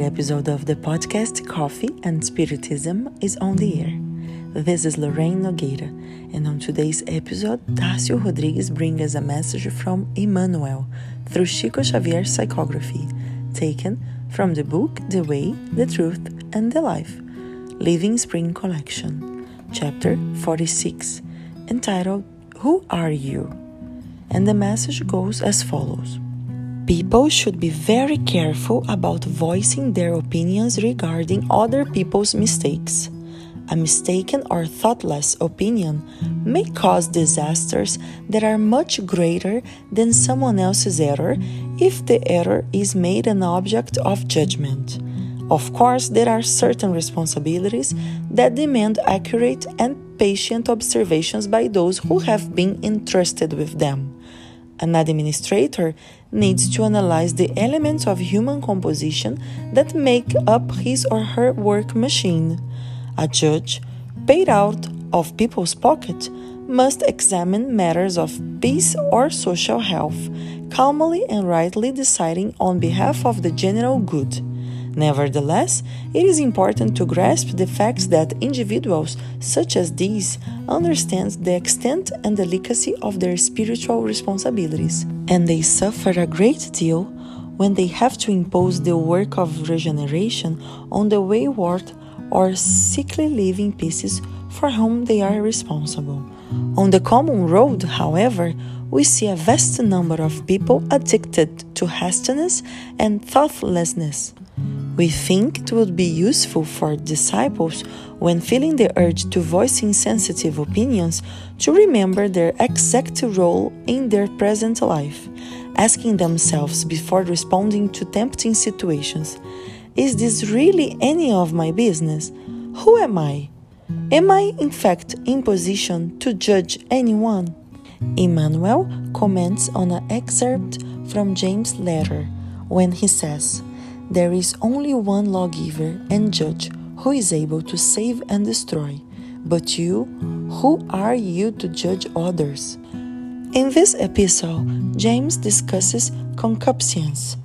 Episode of the podcast Coffee and Spiritism is on the air. This is Lorraine Nogueira, and on today's episode, Tassio Rodrigues brings us a message from Emmanuel through Chico Xavier's psychography, taken from the book The Way, the Truth, and the Life, Living Spring Collection, chapter 46, entitled Who Are You? And the message goes as follows. People should be very careful about voicing their opinions regarding other people's mistakes. A mistaken or thoughtless opinion may cause disasters that are much greater than someone else's error if the error is made an object of judgment. Of course, there are certain responsibilities that demand accurate and patient observations by those who have been entrusted with them. An administrator needs to analyze the elements of human composition that make up his or her work machine. A judge, paid out of people's pocket, must examine matters of peace or social health, calmly and rightly deciding on behalf of the general good. Nevertheless, it is important to grasp the fact that individuals such as these understand the extent and delicacy of their spiritual responsibilities, and they suffer a great deal when they have to impose the work of regeneration on the wayward or sickly living pieces for whom they are responsible. On the common road, however, we see a vast number of people addicted to hastiness and thoughtlessness. We think it would be useful for disciples, when feeling the urge to voice insensitive opinions, to remember their exact role in their present life, asking themselves before responding to tempting situations Is this really any of my business? Who am I? Am I, in fact, in position to judge anyone? Emmanuel comments on an excerpt from James' letter when he says, There is only one lawgiver and judge who is able to save and destroy. But you, who are you to judge others? In this epistle, James discusses concupiscence,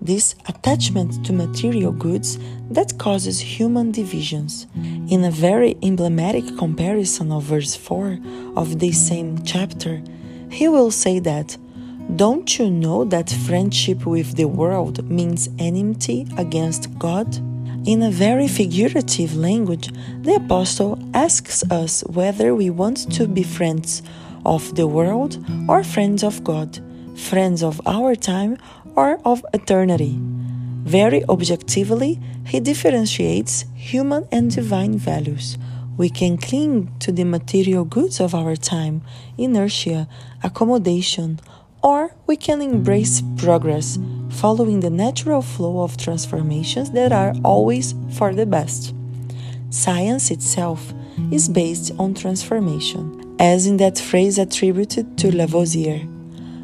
this attachment to material goods that causes human divisions. In a very emblematic comparison of verse 4 of this same chapter, he will say that, Don't you know that friendship with the world means enmity against God? In a very figurative language, the Apostle asks us whether we want to be friends of the world or friends of God, friends of our time or of eternity. Very objectively, he differentiates human and divine values. We can cling to the material goods of our time, inertia, accommodation, or we can embrace progress, following the natural flow of transformations that are always for the best. Science itself is based on transformation, as in that phrase attributed to Lavoisier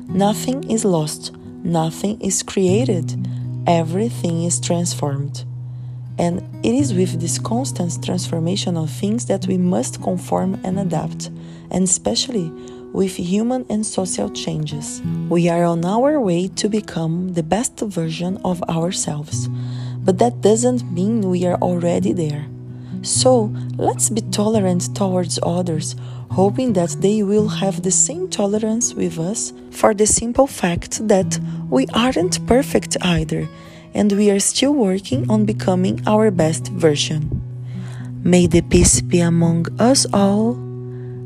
Nothing is lost, nothing is created, everything is transformed. And it is with this constant transformation of things that we must conform and adapt, and especially with human and social changes. We are on our way to become the best version of ourselves, but that doesn't mean we are already there. So let's be tolerant towards others, hoping that they will have the same tolerance with us for the simple fact that we aren't perfect either, and we are still working on becoming our best version. May the peace be among us all,